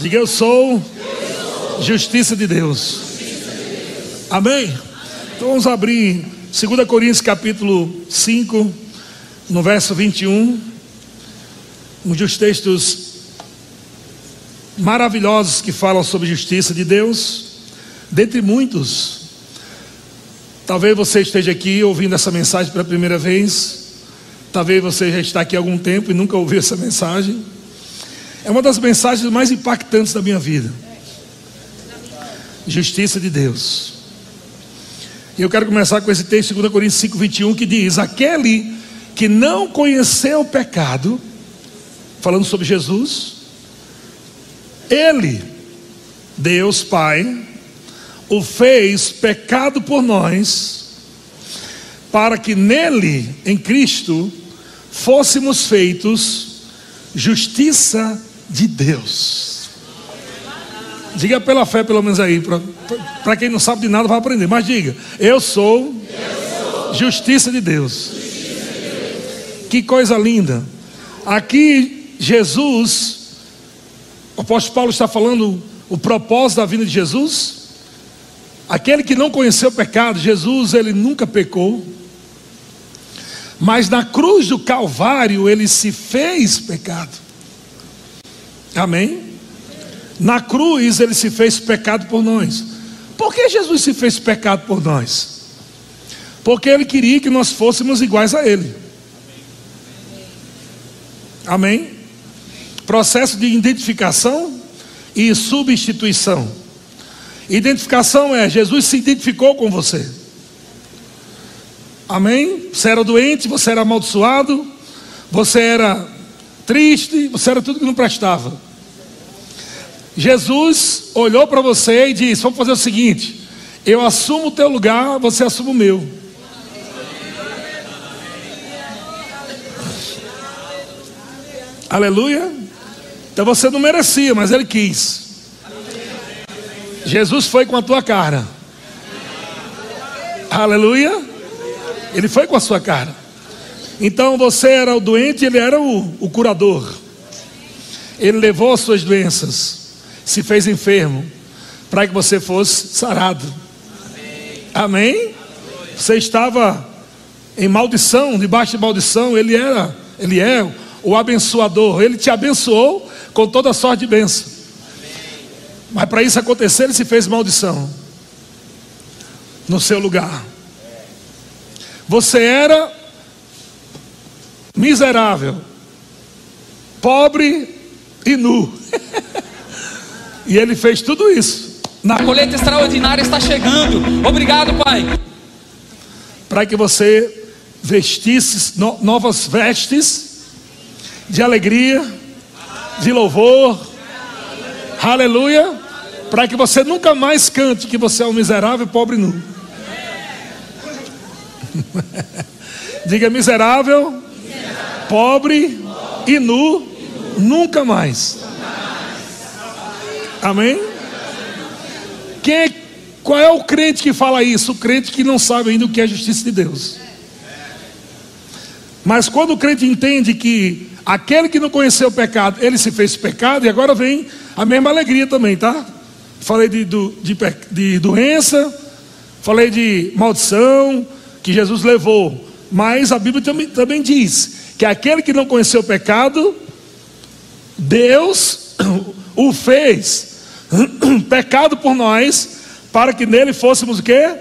Diga eu sou justiça de Deus. Amém? Então vamos abrir 2 Coríntios capítulo 5, no verso 21. Um dos textos maravilhosos que falam sobre justiça de Deus, dentre muitos. Talvez você esteja aqui ouvindo essa mensagem pela primeira vez, talvez você já está aqui há algum tempo e nunca ouviu essa mensagem. É uma das mensagens mais impactantes da minha vida. Justiça de Deus. E eu quero começar com esse texto, 2 Coríntios 5, 21, que diz: Aquele que não conheceu o pecado, falando sobre Jesus, ele, Deus Pai, o fez pecado por nós, para que nele, em Cristo, fôssemos feitos justiça de Deus. Diga pela fé, pelo menos aí, para quem não sabe de nada vai aprender, mas diga: Eu sou, Eu sou justiça, de Deus. justiça de Deus. Que coisa linda. Aqui, Jesus o apóstolo Paulo está falando o propósito da vinda de Jesus. Aquele que não conheceu o pecado, Jesus, ele nunca pecou. Mas na cruz do Calvário ele se fez pecado. Amém? Na cruz ele se fez pecado por nós. Por que Jesus se fez pecado por nós? Porque ele queria que nós fôssemos iguais a ele. Amém? Processo de identificação e substituição. Identificação é Jesus se identificou com você. Amém? Você era doente, você era amaldiçoado, você era triste, você era tudo que não prestava. Jesus olhou para você e disse: Vamos fazer o seguinte, eu assumo o teu lugar, você assume o meu. Aleluia. Então você não merecia, mas ele quis. Jesus foi com a tua cara. Aleluia. Ele foi com a sua cara. Então você era o doente, ele era o, o curador. Ele levou as suas doenças, se fez enfermo, para que você fosse sarado. Amém? Você estava em maldição, debaixo de maldição, ele era, ele é o abençoador. Ele te abençoou com toda sorte de bênção. Mas para isso acontecer, ele se fez maldição no seu lugar. Você era miserável, pobre e nu. e ele fez tudo isso. Na... A colheita extraordinária está chegando. Obrigado, Pai. Para que você vestisse no, novas vestes de alegria de louvor. Aleluia. Para que você nunca mais cante que você é um miserável, pobre e nu. Diga miserável, pobre e nu, nunca mais. Amém? Quem é, qual é o crente que fala isso? O crente que não sabe ainda o que é a justiça de Deus. Mas quando o crente entende que Aquele que não conheceu o pecado, ele se fez pecado, e agora vem a mesma alegria também, tá? Falei de, de, de doença, falei de maldição que Jesus levou, mas a Bíblia também, também diz que aquele que não conheceu o pecado, Deus o fez pecado por nós, para que nele fôssemos o que?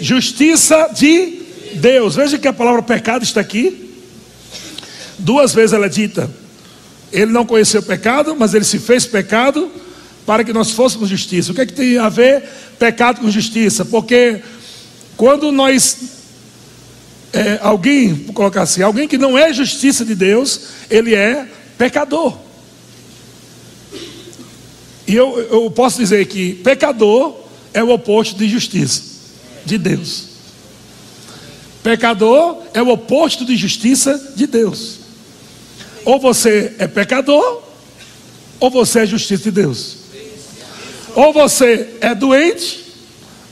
Justiça de Deus. Veja que a palavra pecado está aqui. Duas vezes ela é dita. Ele não conheceu o pecado, mas ele se fez pecado para que nós fôssemos justiça. O que é que tem a ver pecado com justiça? Porque quando nós é, alguém, vou colocar assim, alguém que não é justiça de Deus, ele é pecador. E eu, eu posso dizer que pecador é o oposto de justiça de Deus. Pecador é o oposto de justiça de Deus. Ou você é pecador, ou você é justiça de Deus. Ou você é doente,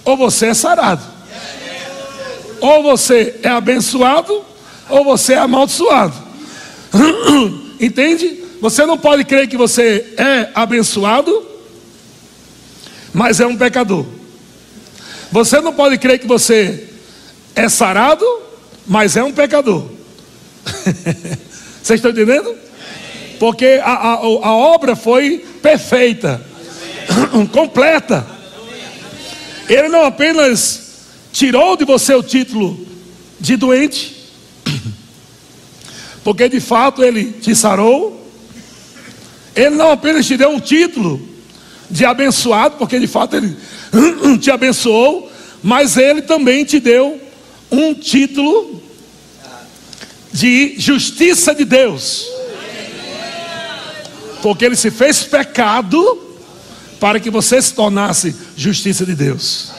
ou você é sarado. Ou você é abençoado, ou você é amaldiçoado. Entende? você não pode crer que você é abençoado, mas é um pecador. Você não pode crer que você é sarado, mas é um pecador. Vocês estão entendendo? Porque a, a, a obra foi perfeita, completa. Ele não apenas tirou de você o título de doente, porque de fato ele te sarou. Ele não apenas te deu um título de abençoado, porque de fato ele te abençoou, mas ele também te deu um título de justiça de Deus. Porque ele se fez pecado para que você se tornasse justiça de Deus.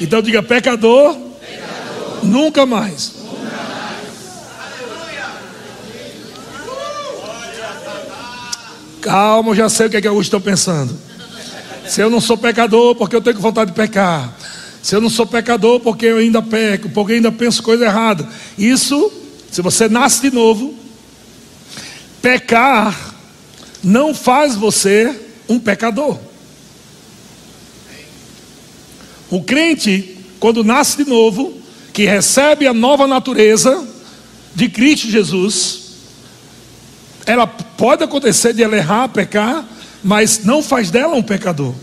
Então diga pecador, pecador. Nunca, mais. nunca mais. Calma, já sei o que, é que alguns estão pensando. Se eu não sou pecador, porque eu tenho vontade de pecar. Se eu não sou pecador, porque eu ainda peco, porque eu ainda penso coisa errada. Isso, se você nasce de novo, pecar não faz você um pecador. O crente, quando nasce de novo, que recebe a nova natureza de Cristo Jesus, ela pode acontecer de ela errar, pecar, mas não faz dela um pecador.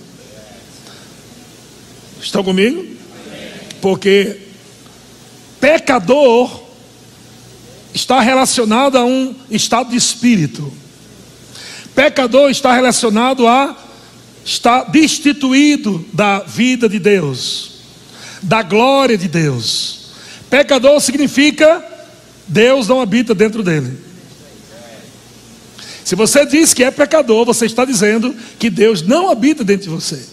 Estão comigo? Porque pecador está relacionado a um estado de espírito. Pecador está relacionado a está destituído da vida de Deus, da glória de Deus. Pecador significa Deus não habita dentro dele. Se você diz que é pecador, você está dizendo que Deus não habita dentro de você.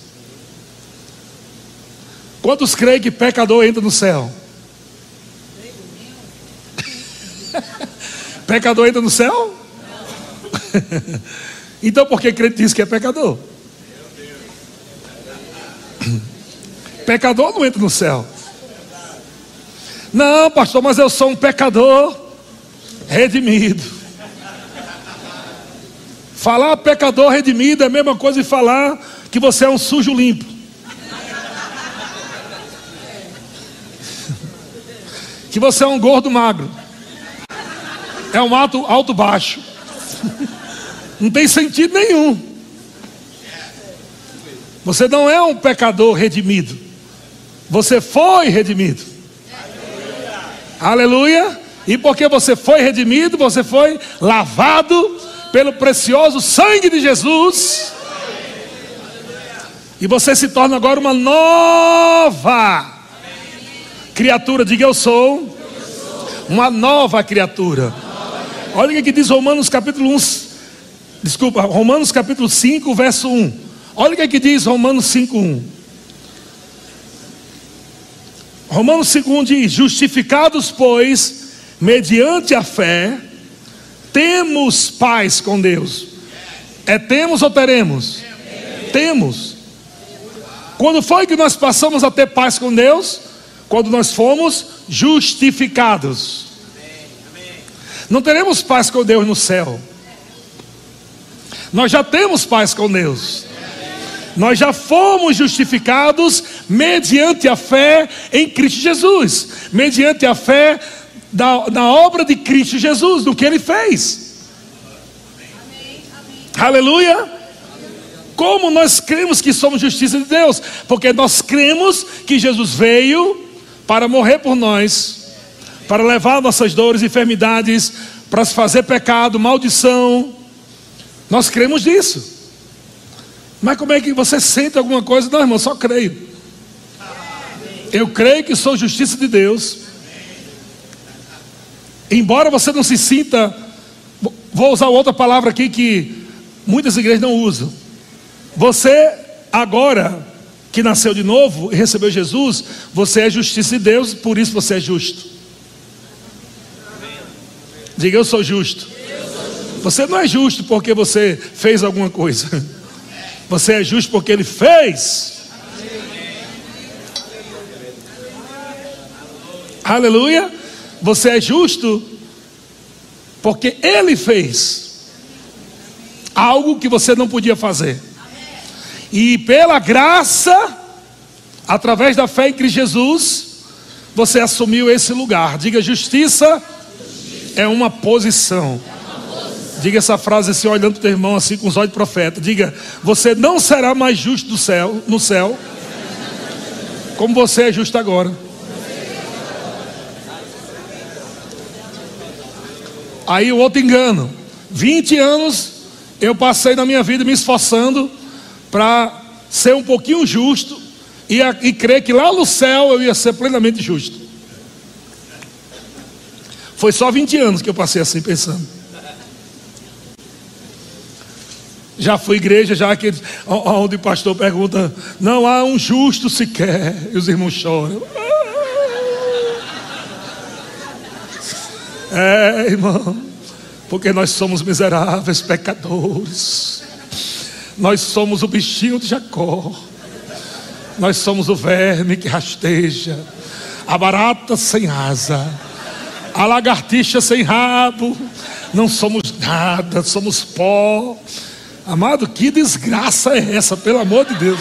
Quantos creem que pecador entra no céu? pecador entra no céu? então por que crente diz que é pecador? Pecador não entra no céu. Não, pastor, mas eu sou um pecador redimido. Falar pecador redimido é a mesma coisa de falar que você é um sujo limpo. Que você é um gordo magro. É um alto, alto baixo. Não tem sentido nenhum. Você não é um pecador redimido. Você foi redimido. Aleluia. Aleluia. E porque você foi redimido, você foi lavado pelo precioso sangue de Jesus. E você se torna agora uma nova criatura. Diga eu sou uma nova criatura. Olha o que diz Romanos capítulo 1. Desculpa, Romanos capítulo 5, verso 1. Olha o que, é diz Romanos 5,1. Romanos 5,1 diz: Justificados, pois, mediante a fé, temos paz com Deus. É temos ou teremos? Temos. Quando foi que nós passamos a ter paz com Deus? Quando nós fomos justificados. Não teremos paz com Deus no céu. Nós já temos paz com Deus. Nós já fomos justificados mediante a fé em Cristo Jesus, mediante a fé da, obra de Cristo Jesus, do que ele fez. Amém, amém. Aleluia. Como nós cremos que somos justiça de Deus? Porque nós cremos que Jesus veio para morrer por nós, para levar nossas dores e enfermidades, para se fazer pecado, maldição. Nós cremos nisso. Mas como é que você sente alguma coisa? Não, irmão, só creio. Eu creio que sou justiça de Deus. Embora você não se sinta, vou usar outra palavra aqui que muitas igrejas não usam. Você agora que nasceu de novo e recebeu Jesus, você é justiça de Deus, por isso você é justo. Diga eu sou justo. Você não é justo porque você fez alguma coisa. Você é justo porque Ele fez. Aleluia. Você é justo porque Ele fez. algo que você não podia fazer. E pela graça, através da fé em Cristo Jesus, você assumiu esse lugar. Diga: justiça é uma posição. Diga essa frase assim, olhando para o teu irmão assim com os olhos de profeta. Diga: você não será mais justo do céu, no céu, como você é justo agora. Aí o outro engano. 20 anos eu passei na minha vida me esforçando para ser um pouquinho justo e, e crer que lá no céu eu ia ser plenamente justo. Foi só 20 anos que eu passei assim pensando. Já fui igreja, já que onde o pastor pergunta, não há um justo sequer, e os irmãos choram. É, irmão, porque nós somos miseráveis pecadores. Nós somos o bichinho de Jacó. Nós somos o verme que rasteja, a barata sem asa, a lagartixa sem rabo. Não somos nada, somos pó. Amado, que desgraça é essa, pelo amor de Deus?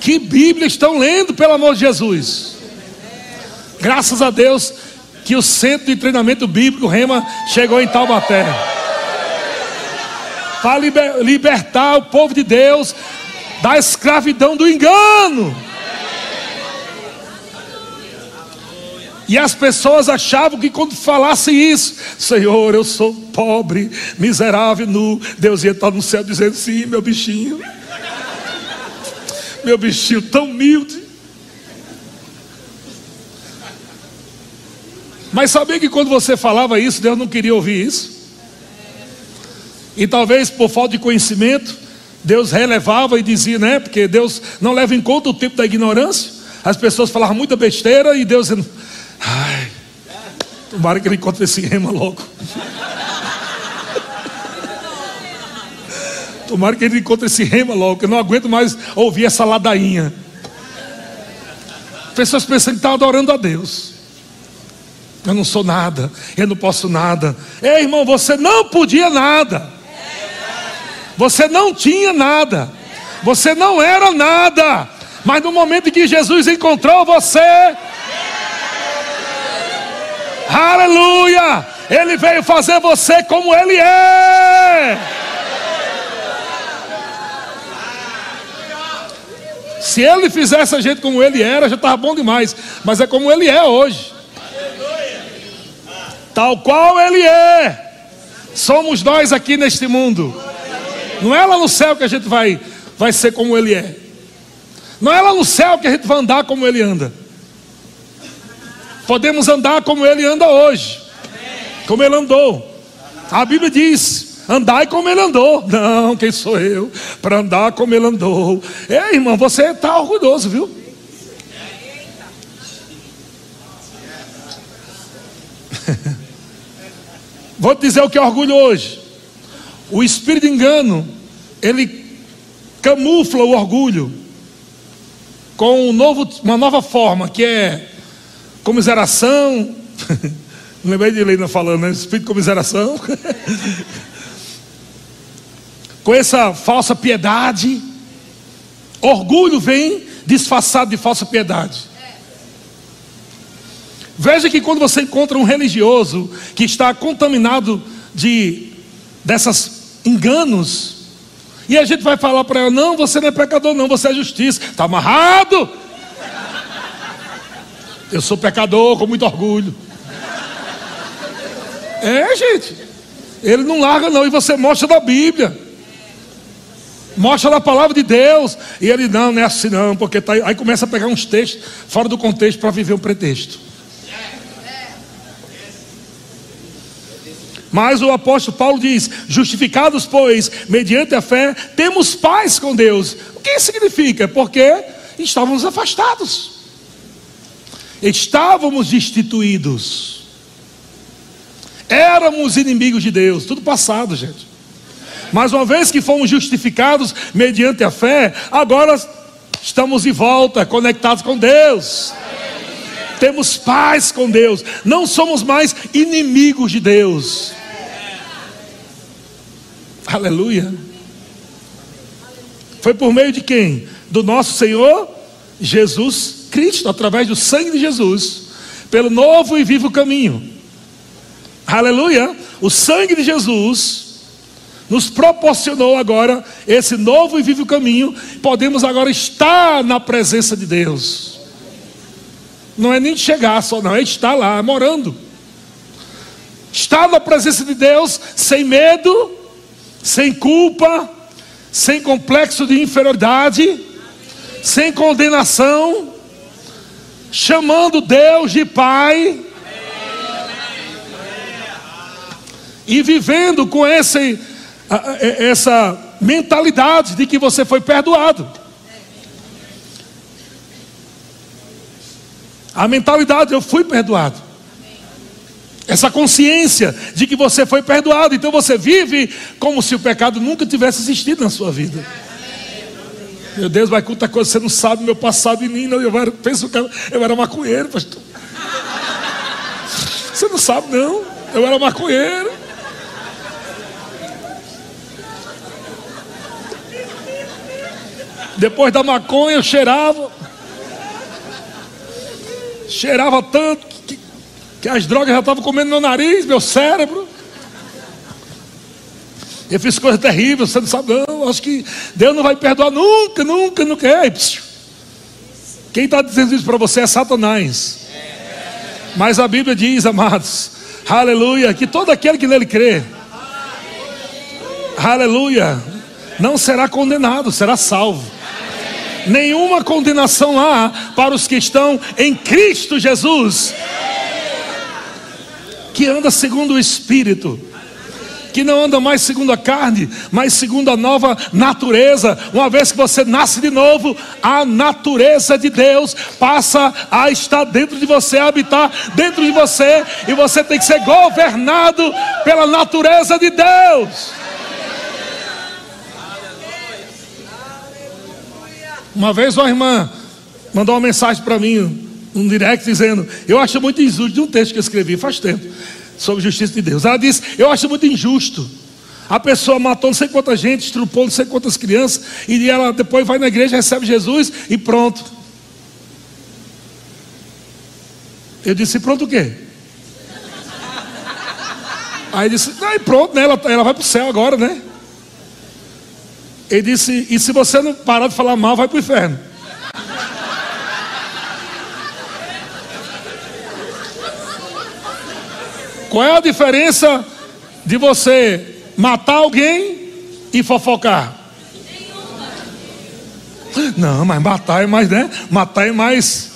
Que Bíblia estão lendo, pelo amor de Jesus? Graças a Deus que o centro de treinamento bíblico Rema chegou em Taubaté para liber, libertar o povo de Deus da escravidão do engano. E as pessoas achavam que quando falasse isso, Senhor, eu sou pobre, miserável, nu, Deus ia estar no céu dizendo: Sim, meu bichinho, meu bichinho tão humilde. Mas sabia que quando você falava isso, Deus não queria ouvir isso? E talvez por falta de conhecimento, Deus relevava e dizia, né? Porque Deus não leva em conta o tempo da ignorância. As pessoas falavam muita besteira e Deus ai, tomara que ele encontre esse rema logo. Tomara que ele encontre esse rema logo, que eu não aguento mais ouvir essa ladainha. Pessoas pensando que estão adorando a Deus. Eu não sou nada, eu não posso nada. Ei, irmão, você não podia nada. Você não tinha nada. Você não era nada. Mas no momento em que Jesus encontrou você, aleluia! Ele veio fazer você como Ele é. Se Ele fizesse a gente como Ele era, já estava bom demais. Mas é como Ele é hoje. Tal qual Ele é. Somos nós aqui neste mundo. Não é lá no céu que a gente vai, vai ser como Ele é. Não é lá no céu que a gente vai andar como Ele anda. Podemos andar como Ele anda hoje. Como Ele andou. A Bíblia diz: andai como Ele andou. Não, quem sou eu para andar como Ele andou? Ei, irmão, você está orgulhoso, viu? Vou te dizer o que é orgulho hoje. O espírito de engano, ele camufla o orgulho com um novo, uma nova forma, que é comiseração. Não lembrei de Helena falando, né? Espírito de comiseração. com essa falsa piedade. Orgulho vem disfarçado de falsa piedade. Veja que quando você encontra um religioso que está contaminado de dessas enganos. E a gente vai falar para ela: não, você não é pecador, não, você é justiça. Está amarrado. Eu sou pecador com muito orgulho. É, gente. Ele não larga, não. E você mostra da Bíblia. Mostra da palavra de Deus. E ele, não, não é assim, não. Porque tá... aí começa a pegar uns textos fora do contexto para viver um pretexto. Mas o apóstolo Paulo diz: justificados, pois, mediante a fé, temos paz com Deus. O que isso significa? Porque estávamos afastados, estávamos destituídos, éramos inimigos de Deus, tudo passado, gente. Mas uma vez que fomos justificados mediante a fé, agora estamos de volta, conectados com Deus. temos paz com Deus, não somos mais inimigos de Deus. Aleluia. Foi por meio de quem? Do nosso Senhor Jesus Cristo, através do sangue de Jesus, pelo novo e vivo caminho. Aleluia. O sangue de Jesus nos proporcionou agora esse novo e vivo caminho. Podemos agora estar na presença de Deus. Não é nem chegar só, não, é estar lá, morando. Estar na presença de Deus sem medo, sem culpa, sem complexo de inferioridade, sem condenação, chamando Deus de Pai. E vivendo com esse, essa mentalidade de que você foi perdoado. A mentalidade, eu fui perdoado. Essa consciência de que você foi perdoado. Então você vive como se o pecado nunca tivesse existido na sua vida. Meu Deus, vai contar coisa, você não sabe meu passado em mim. Eu era, penso eu era maconheiro, pastor. Você não sabe, não. Eu era maconheiro. Depois da maconha eu cheirava. Cheirava tanto que, que as drogas já estavam comendo meu nariz, meu cérebro. Eu fiz coisa terrível, você não sabe, não. Acho que Deus não vai perdoar nunca, nunca, nunca. É, quem está dizendo isso para você é Satanás. Mas a Bíblia diz, amados, aleluia, que todo aquele que nele crê, aleluia, não será condenado, será salvo nenhuma condenação há para os que estão em Cristo Jesus, que anda segundo o Espírito, que não anda mais segundo a carne, mas segundo a nova natureza. Uma vez que você nasce de novo, a natureza de Deus passa a estar dentro de você, a habitar dentro de você, e você tem que ser governado pela natureza de Deus. Uma vez uma irmã mandou uma mensagem para mim, um direct, dizendo: Eu acho muito injusto, de um texto que eu escrevi faz tempo, sobre justiça de Deus. Ela disse: Eu acho muito injusto. A pessoa matou não sei quanta gente, estrupou não sei quantas crianças, e ela depois vai na igreja, recebe Jesus e pronto. Eu disse: Pronto o quê? Aí disse: Não, e pronto, né? ela, ela vai para o céu agora, né? Ele disse: E se você não parar de falar mal, vai para o inferno. Qual é a diferença de você matar alguém e fofocar? Não, mas matar é mais, né? Matar é mais.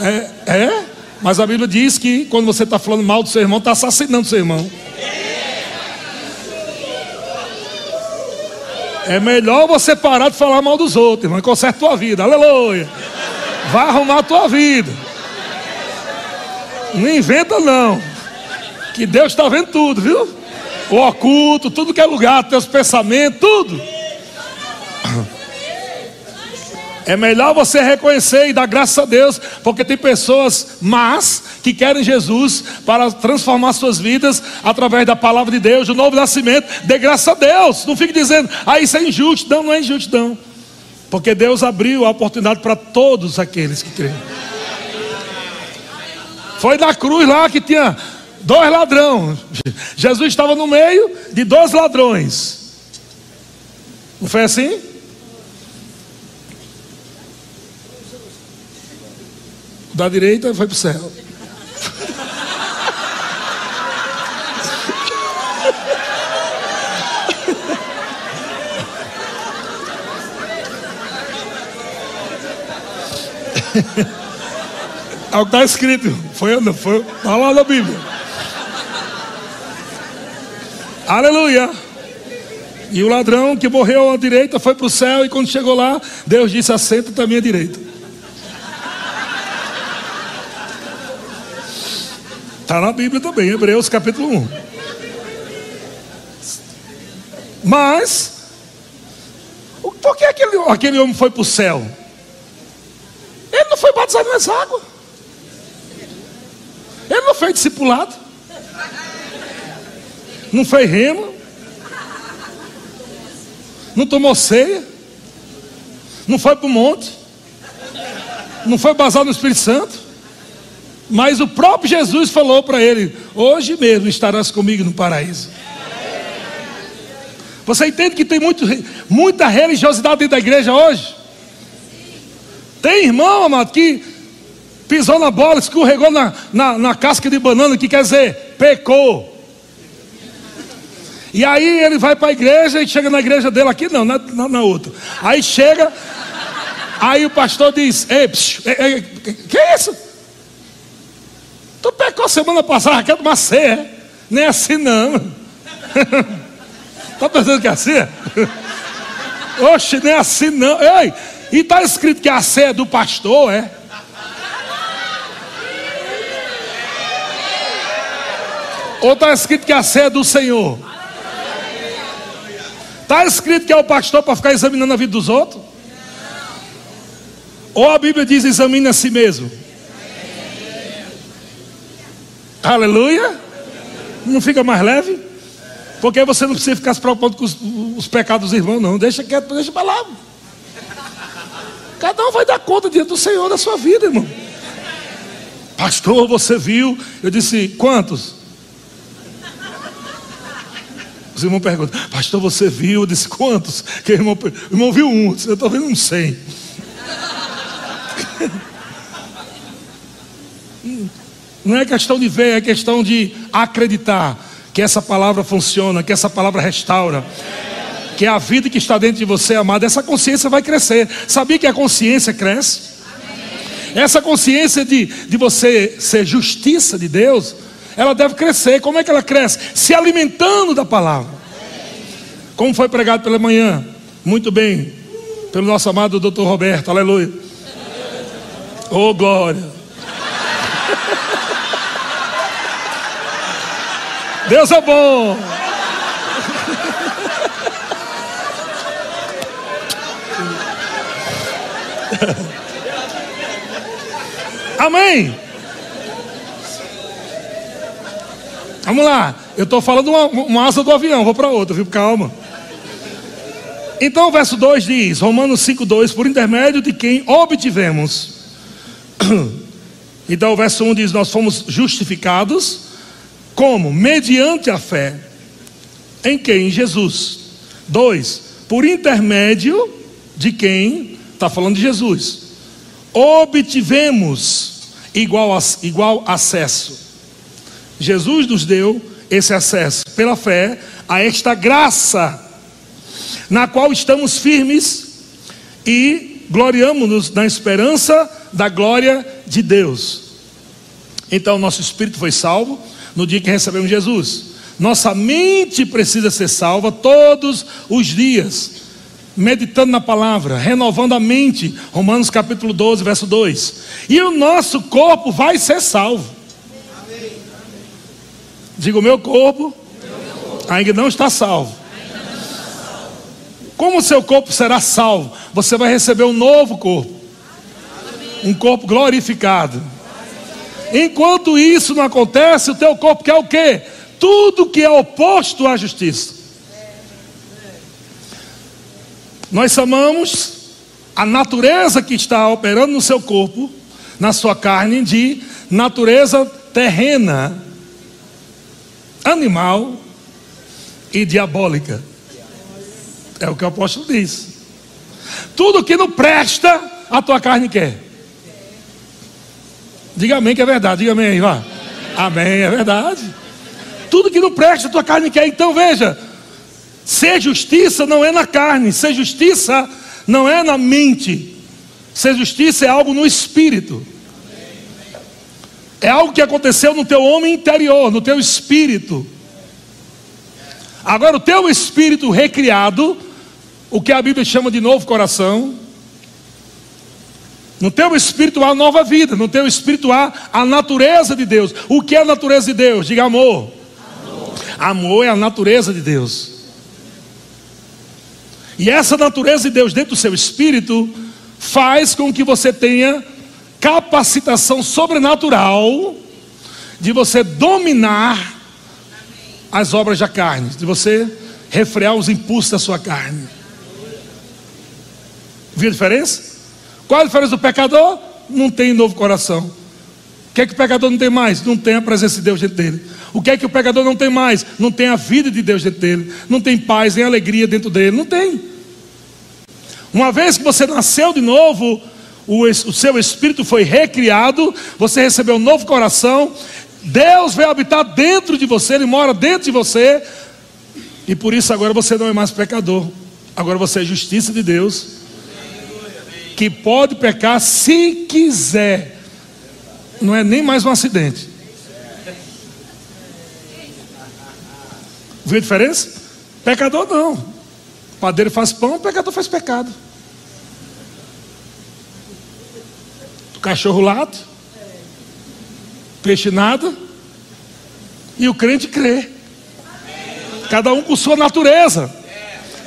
É, é? Mas a Bíblia diz que quando você está falando mal do seu irmão, está assassinando seu irmão. É melhor você parar de falar mal dos outros, irmão. Conserta a tua vida. Aleluia. Vai arrumar a tua vida. Não inventa, não. Que Deus está vendo tudo, viu? O oculto, tudo que é lugar, teus pensamentos, tudo. É melhor você reconhecer e dar graças a Deus, porque tem pessoas más que querem Jesus para transformar suas vidas através da palavra de Deus, do novo nascimento. Dê graças a Deus. Não fique dizendo, ah, isso é injusto. Não, não é injusto, não. Porque Deus abriu a oportunidade para todos aqueles que creem. Foi na cruz lá que tinha dois ladrões. Jesus estava no meio de dois ladrões. Não foi assim? da direita foi para o céu. É o que está escrito. Foi, foi, está lá na Bíblia. Aleluia. E o ladrão que morreu à direita foi para o céu. E quando chegou lá, Deus disse: Assenta-te à minha direita. Está na Bíblia também, Hebreus capítulo 1. Mas, por que aquele, aquele homem foi para o céu? Ele não foi batizado nas águas. fez discipulado. Não fez rema. Não tomou ceia. Não foi para o monte. Não foi basado no Espírito Santo. Mas o próprio Jesus falou para ele: Hoje mesmo estarás comigo no paraíso. Você entende que tem muito, muita religiosidade dentro da igreja hoje? Tem irmão, amado, que pisou na bola, escorregou na, na, na casca de banana, que quer dizer, pecou. E aí ele vai para a igreja e chega na igreja dele aqui, não, na, na, na outra. Aí chega, aí o pastor diz: Ei, psiu, é, é, que é isso? Tu pecou semana passada, quer tomar ceia? Nem é assim não. Está pensando que é assim? Oxe, nem é assim não. Ei, e está escrito que a ceia é do pastor, é? Ou está escrito que a ceia é do Senhor? Está escrito que é o pastor para ficar examinando a vida dos outros? Ou a Bíblia diz examine a si mesmo? Aleluia? Não fica mais leve? Porque você não precisa ficar se preocupando com os, os pecados dos irmãos, não. Deixa quieto, deixa para lá. Cada um vai dar conta diante do Senhor da sua vida, irmão. Pastor, você viu? Eu disse, quantos? Os irmãos perguntam, pastor, você viu? Eu disse, quantos? Que o irmão, o irmão viu um, eu estou vendo uns cem. Não é questão de ver, é questão de acreditar que essa palavra funciona, que essa palavra restaura. Que a vida que está dentro de você, amado, essa consciência vai crescer. Sabia que a consciência cresce? Essa consciência de, de você ser justiça de Deus, ela deve crescer. Como é que ela cresce? Se alimentando da palavra. Como foi pregado pela manhã, muito bem, pelo nosso amado doutor Roberto, aleluia. Oh glória. Deus é bom. Amém. Vamos lá. Eu estou falando uma, uma, asa do avião, vou para outra, viu? Calma. Então o verso 2 diz, Romanos 5,2, por intermédio de quem obtivemos. Então o verso 1 diz: Nós fomos justificados, como? Mediante a fé. Em quem? Em Jesus. 2. Por intermédio de quem? Está falando de Jesus. Obtivemos igual, igual acesso Jesus nos deu esse acesso pela fé a esta graça, na qual estamos firmes e gloriamos-nos na esperança da glória de Deus. Então, nosso espírito foi salvo no dia que recebemos Jesus. Nossa mente precisa ser salva todos os dias, meditando na palavra, renovando a mente. Romanos capítulo 12, verso 2. E o nosso corpo vai ser salvo. Diga: o meu corpo ainda não está salvo. Como o seu corpo será salvo? Você vai receber um novo corpo, um corpo glorificado. Enquanto isso não acontece, o teu corpo quer o quê? Tudo que é oposto à justiça. Nós chamamos a natureza que está operando no seu corpo, na sua carne, de natureza terrena animal e diabólica. É o que o apóstolo diz. Tudo que não presta, a tua carne quer. Diga amém que é verdade, diga amém aí, vá. Amém, é verdade. Tudo que não presta, a tua carne quer. Então veja, ser justiça não é na carne, ser justiça não é na mente. Ser justiça é algo no espírito. É algo que aconteceu no teu homem interior, no teu espírito. Agora, o teu espírito recriado, o que a Bíblia chama de novo coração, no teu espírito há nova vida, no teu espírito há a natureza de Deus. O que é a natureza de Deus? Diga amor. Amor, amor é a natureza de Deus. E essa natureza de Deus dentro do seu espírito faz com que você tenha capacitação sobrenatural de você dominar as obras da carne, de você refrear os impulsos da sua carne. Viu a diferença? Qual a diferença do pecador? Não tem novo coração. O que é que o pecador não tem mais? Não tem a presença de Deus dentro dele. O que é que o pecador não tem mais? Não tem a vida de Deus dentro dele. Não tem paz, nem alegria dentro dele. Não tem. Uma vez que você nasceu de novo, o, o seu espírito foi recriado, você recebeu um novo coração, Deus veio habitar dentro de você, Ele mora dentro de você, e por isso agora você não é mais pecador, agora você é justiça de Deus, que pode pecar se quiser, não é nem mais um acidente. Viu a diferença? Pecador não. O padeiro faz pão, pecador faz pecado. O cachorro late, peixe nada, e o crente crê. Cada um com sua natureza.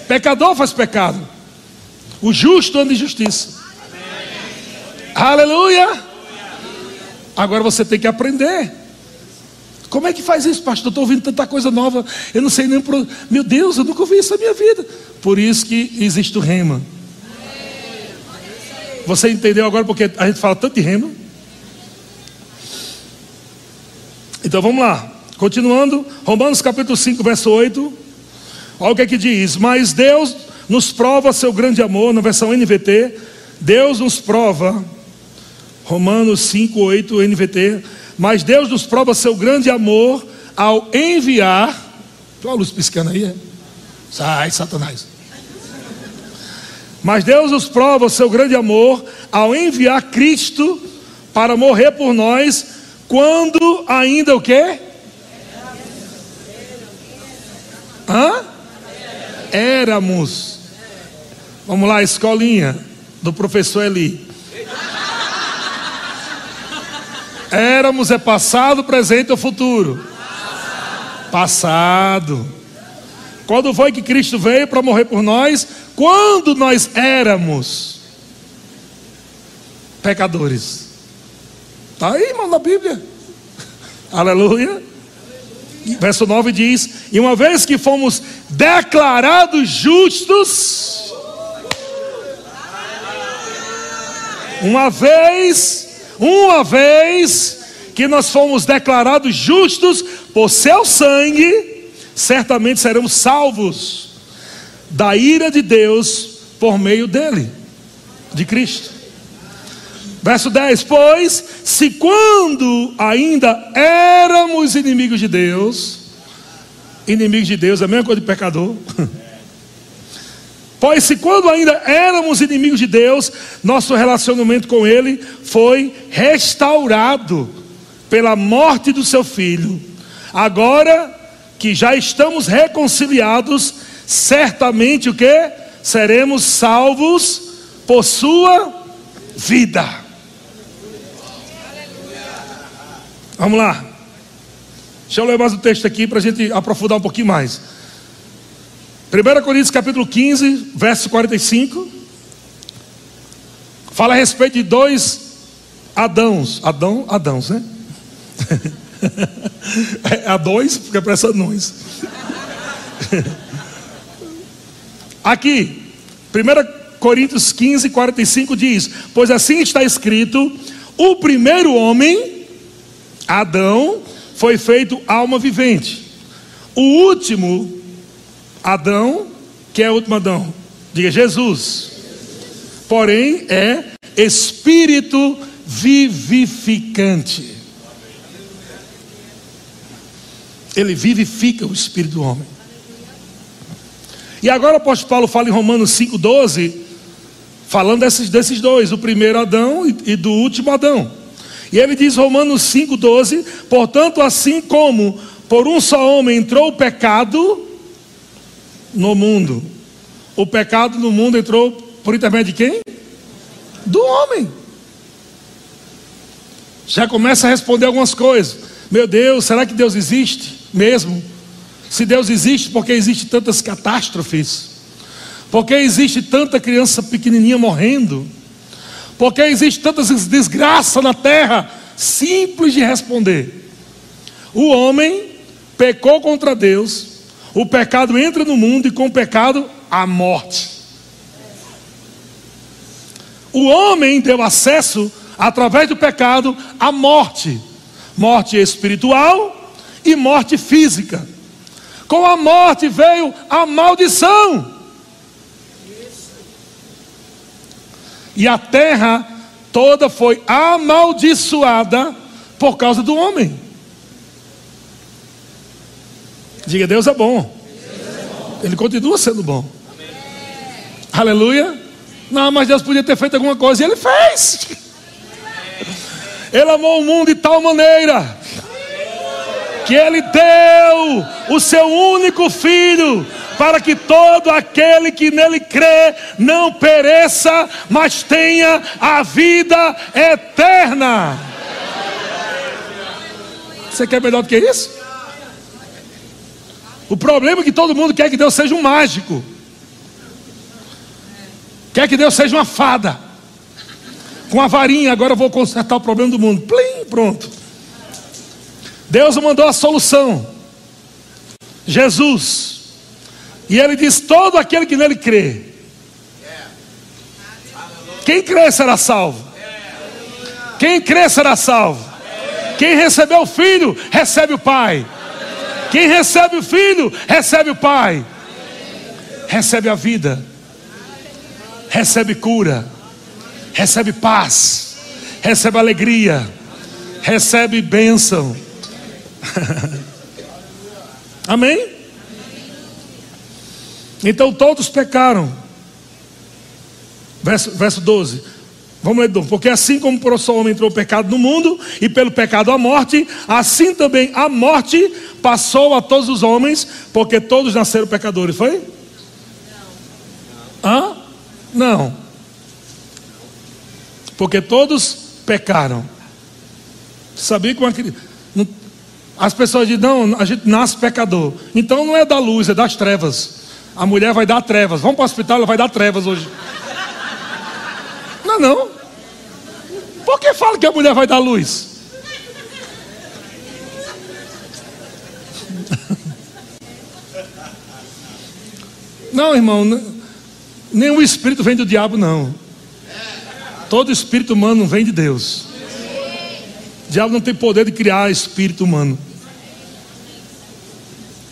Pecador faz pecado. O justo anda em justiça. Aleluia. Agora você tem que aprender. Como é que faz isso, pastor? Estou ouvindo tanta coisa nova. Eu não sei nem. Pro... Meu Deus, eu nunca ouvi isso na minha vida. Por isso que existe o rema. Você entendeu agora porque a gente fala tanto de rema? Então vamos lá. Continuando, Romanos capítulo 5, verso 8. Olha o que é que diz: Mas Deus nos prova seu grande amor, na versão NVT. Deus nos prova, Romanos 5, 8, NVT. Mas Deus nos prova seu grande amor ao enviar. Olha a luz piscando aí, é? Sai, Satanás. Mas Deus nos prova o seu grande amor ao enviar Cristo para morrer por nós, quando ainda o quê? Hã? Éramos. Vamos lá, escolinha do professor Eli. Éramos é passado, presente ou futuro? Passado. Quando foi que Cristo veio para morrer por nós? Quando nós éramos pecadores. Está aí, irmão, na Bíblia. Aleluia. Verso 9 diz: E uma vez que fomos declarados justos, uma vez, uma vez que nós fomos declarados justos por seu sangue, certamente seremos salvos da ira de Deus por meio dele, de Cristo. Verso 10: Pois, se quando ainda éramos inimigos de Deus, inimigos de Deus é a mesma coisa de pecador. Pois, se quando ainda éramos inimigos de Deus, nosso relacionamento com Ele foi restaurado pela morte do seu filho. Agora que já estamos reconciliados, certamente o que? Seremos salvos por sua vida. Vamos lá. Deixa eu ler mais o texto aqui para a gente aprofundar um pouquinho mais. 1 Coríntios capítulo 15, verso 45. Fala a respeito de dois Adãos. Adão, Adãos, né? é a dois, porque parece anões. Aqui, 1 Coríntios 15, 45 diz: Pois assim está escrito: o primeiro homem Adão foi feito alma vivente. O último Adão, que é o último Adão? Diga Jesus. Porém, é espírito vivificante. Ele vivifica o espírito do homem. E agora o apóstolo Paulo fala em Romanos 5,12, falando desses, desses dois, o primeiro Adão e, e do último Adão. E ele diz, Romanos 5,12: Portanto, assim como por um só homem entrou o pecado no mundo, o pecado no mundo entrou por intermédio de quem? Do homem. Já começa a responder algumas coisas. Meu Deus, será que Deus existe mesmo? Se Deus existe, por que existe tantas catástrofes? Por que existe tanta criança pequenininha morrendo? Porque existe tanta desgraça na terra? Simples de responder. O homem pecou contra Deus, o pecado entra no mundo e com o pecado a morte. O homem deu acesso, através do pecado, à morte, morte espiritual e morte física. Com a morte veio a maldição. E a terra toda foi amaldiçoada por causa do homem. Diga, Deus é bom. Ele continua sendo bom. Aleluia. Não, mas Deus podia ter feito alguma coisa e ele fez. Ele amou o mundo de tal maneira que ele deu o seu único filho para que todo aquele que nele crê não pereça, mas tenha a vida eterna. Você quer melhor do que isso? O problema é que todo mundo quer que Deus seja um mágico, quer que Deus seja uma fada, com a varinha. Agora eu vou consertar o problema do mundo. Plim, pronto. Deus mandou a solução. Jesus. E ele diz: todo aquele que nele crê. Quem crê será salvo. Quem crê será salvo. Quem recebeu o filho, recebe o pai. Quem recebe o filho, recebe o pai. Recebe a vida. Recebe cura. Recebe paz. Recebe alegria. Recebe bênção. Amém? Então todos pecaram. Verso, verso 12. Vamos ler, porque assim como por só homem entrou o pecado no mundo, e pelo pecado a morte, assim também a morte passou a todos os homens, porque todos nasceram pecadores, foi? Não. Hã? Não. Porque todos pecaram. Sabia que uma As pessoas dizem, não, a gente nasce pecador. Então não é da luz, é das trevas. A mulher vai dar trevas. Vamos para o hospital, ela vai dar trevas hoje. Não, não. Por que fala que a mulher vai dar luz? Não, irmão, nenhum espírito vem do diabo, não. Todo espírito humano vem de Deus. O diabo não tem poder de criar espírito humano.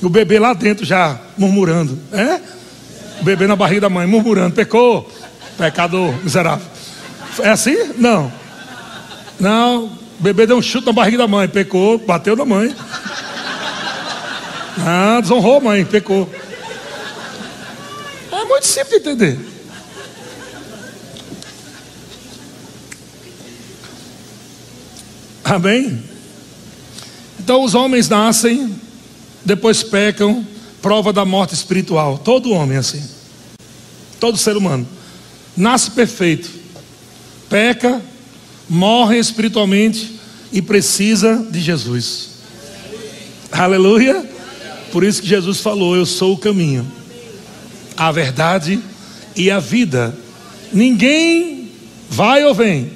O bebê lá dentro já murmurando. É? O bebê na barriga da mãe, murmurando, pecou, pecador, miserável. É assim? Não. Não, o bebê deu um chute na barriga da mãe, pecou, bateu na mãe. Ah, desonrou a mãe, pecou. É muito simples de entender. Amém? Então os homens nascem depois pecam, prova da morte espiritual. Todo homem é assim. Todo ser humano. Nasce perfeito, peca, morre espiritualmente e precisa de Jesus. Aleluia. Por isso que Jesus falou: Eu sou o caminho, a verdade e a vida. Ninguém vai ou vem.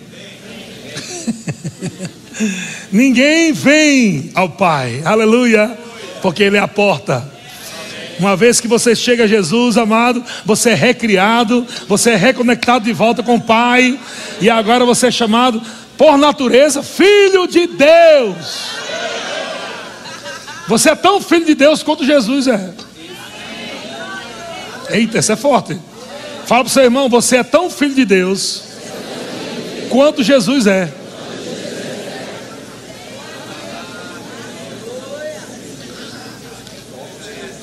Ninguém vem ao Pai. Aleluia porque Ele é a porta. Uma vez que você chega a Jesus, amado, você é recriado, você é reconectado de volta com o Pai, e agora você é chamado, por natureza, filho de Deus. Você é tão filho de Deus quanto Jesus é. Eita, isso é forte. Fala para o seu irmão, você é tão filho de Deus quanto Jesus é.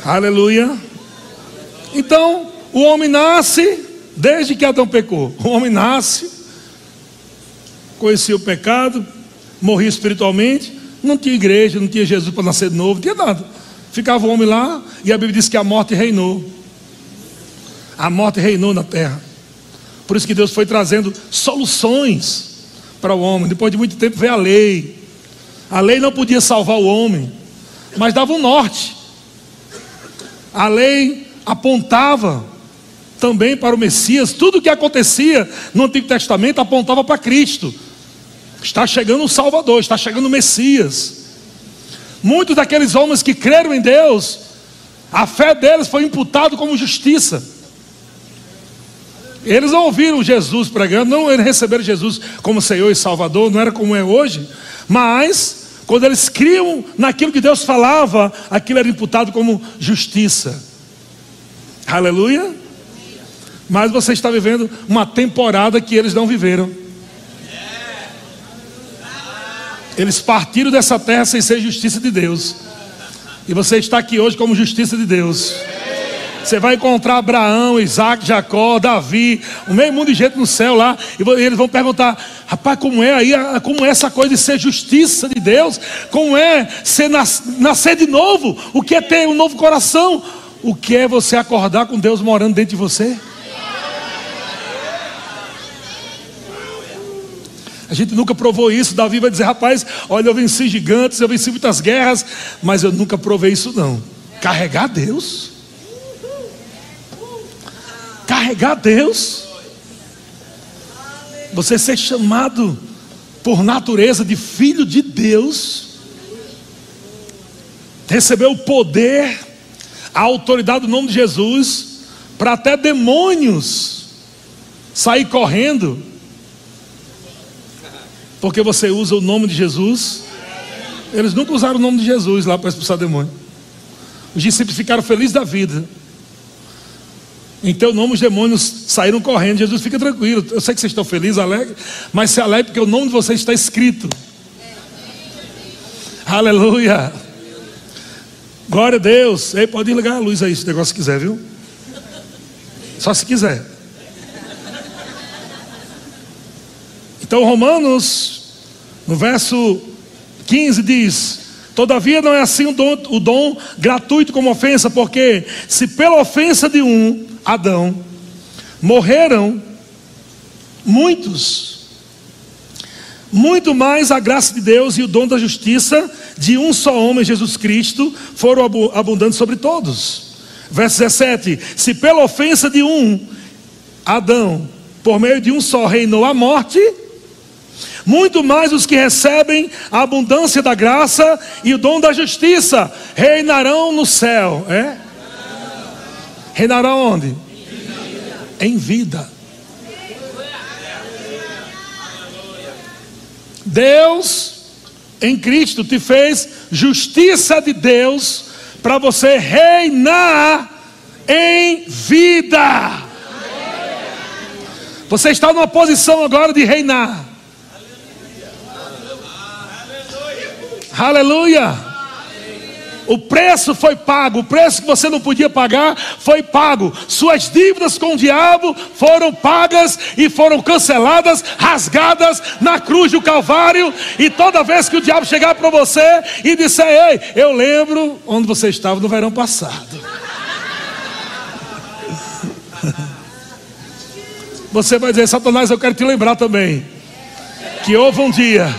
Aleluia. Então, o homem nasce desde que Adão pecou. O homem nasce, conhecia o pecado, morria espiritualmente, não tinha igreja, não tinha Jesus para nascer de novo, não tinha nada. Ficava o homem lá e a Bíblia diz que a morte reinou. A morte reinou na terra. Por isso que Deus foi trazendo soluções para o homem. Depois de muito tempo veio a lei. A lei não podia salvar o homem, mas dava um norte. A lei apontava também para o Messias, tudo o que acontecia no Antigo Testamento apontava para Cristo. Está chegando o Salvador, está chegando o Messias. Muitos daqueles homens que creram em Deus, a fé deles foi imputada como justiça. Eles não ouviram Jesus pregando, não receberam Jesus como Senhor e Salvador, não era como é hoje, mas quando eles criam naquilo que Deus falava, aquilo era imputado como justiça. Aleluia. Mas você está vivendo uma temporada que eles não viveram. Eles partiram dessa terra sem ser justiça de Deus. E você está aqui hoje como justiça de Deus. Você vai encontrar Abraão, Isaac, Jacó, Davi, o meio mundo de gente no céu lá, e eles vão perguntar: rapaz, como é aí, como é essa coisa de ser justiça de Deus? Como é ser nascer de novo? O que é ter um novo coração? O que é você acordar com Deus morando dentro de você? A gente nunca provou isso. Davi vai dizer: rapaz, olha, eu venci gigantes, eu venci muitas guerras, mas eu nunca provei isso, não. Carregar Deus. Carregar Deus. Você ser chamado por natureza de filho de Deus. Receber o poder, a autoridade do nome de Jesus, para até demônios sair correndo porque você usa o nome de Jesus. Eles nunca usaram o nome de Jesus lá para expulsar demônio. Os discípulos ficaram felizes da vida. Em teu nome os demônios saíram correndo. Jesus fica tranquilo. Eu sei que vocês estão felizes, alegres, mas se alegre porque o nome de vocês está escrito. Aleluia. Glória a Deus. Ei, pode ligar a luz aí se o negócio quiser, viu? Só se quiser. Então, Romanos, no verso 15, diz: Todavia não é assim o dom, o dom gratuito como ofensa, porque se pela ofensa de um, Adão, morreram muitos, muito mais a graça de Deus e o dom da justiça de um só homem, Jesus Cristo, foram abundantes sobre todos. Verso 17: Se pela ofensa de um, Adão, por meio de um só reinou a morte, muito mais os que recebem a abundância da graça e o dom da justiça reinarão no céu. É? Reinarão onde? Em vida. Deus em Cristo te fez justiça de Deus para você reinar em vida. Você está numa posição agora de reinar. Aleluia! O preço foi pago, o preço que você não podia pagar foi pago. Suas dívidas com o diabo foram pagas e foram canceladas, rasgadas na cruz do Calvário. E toda vez que o diabo chegar para você e disser: Ei, eu lembro onde você estava no verão passado. Você vai dizer: Satanás, eu quero te lembrar também que houve um dia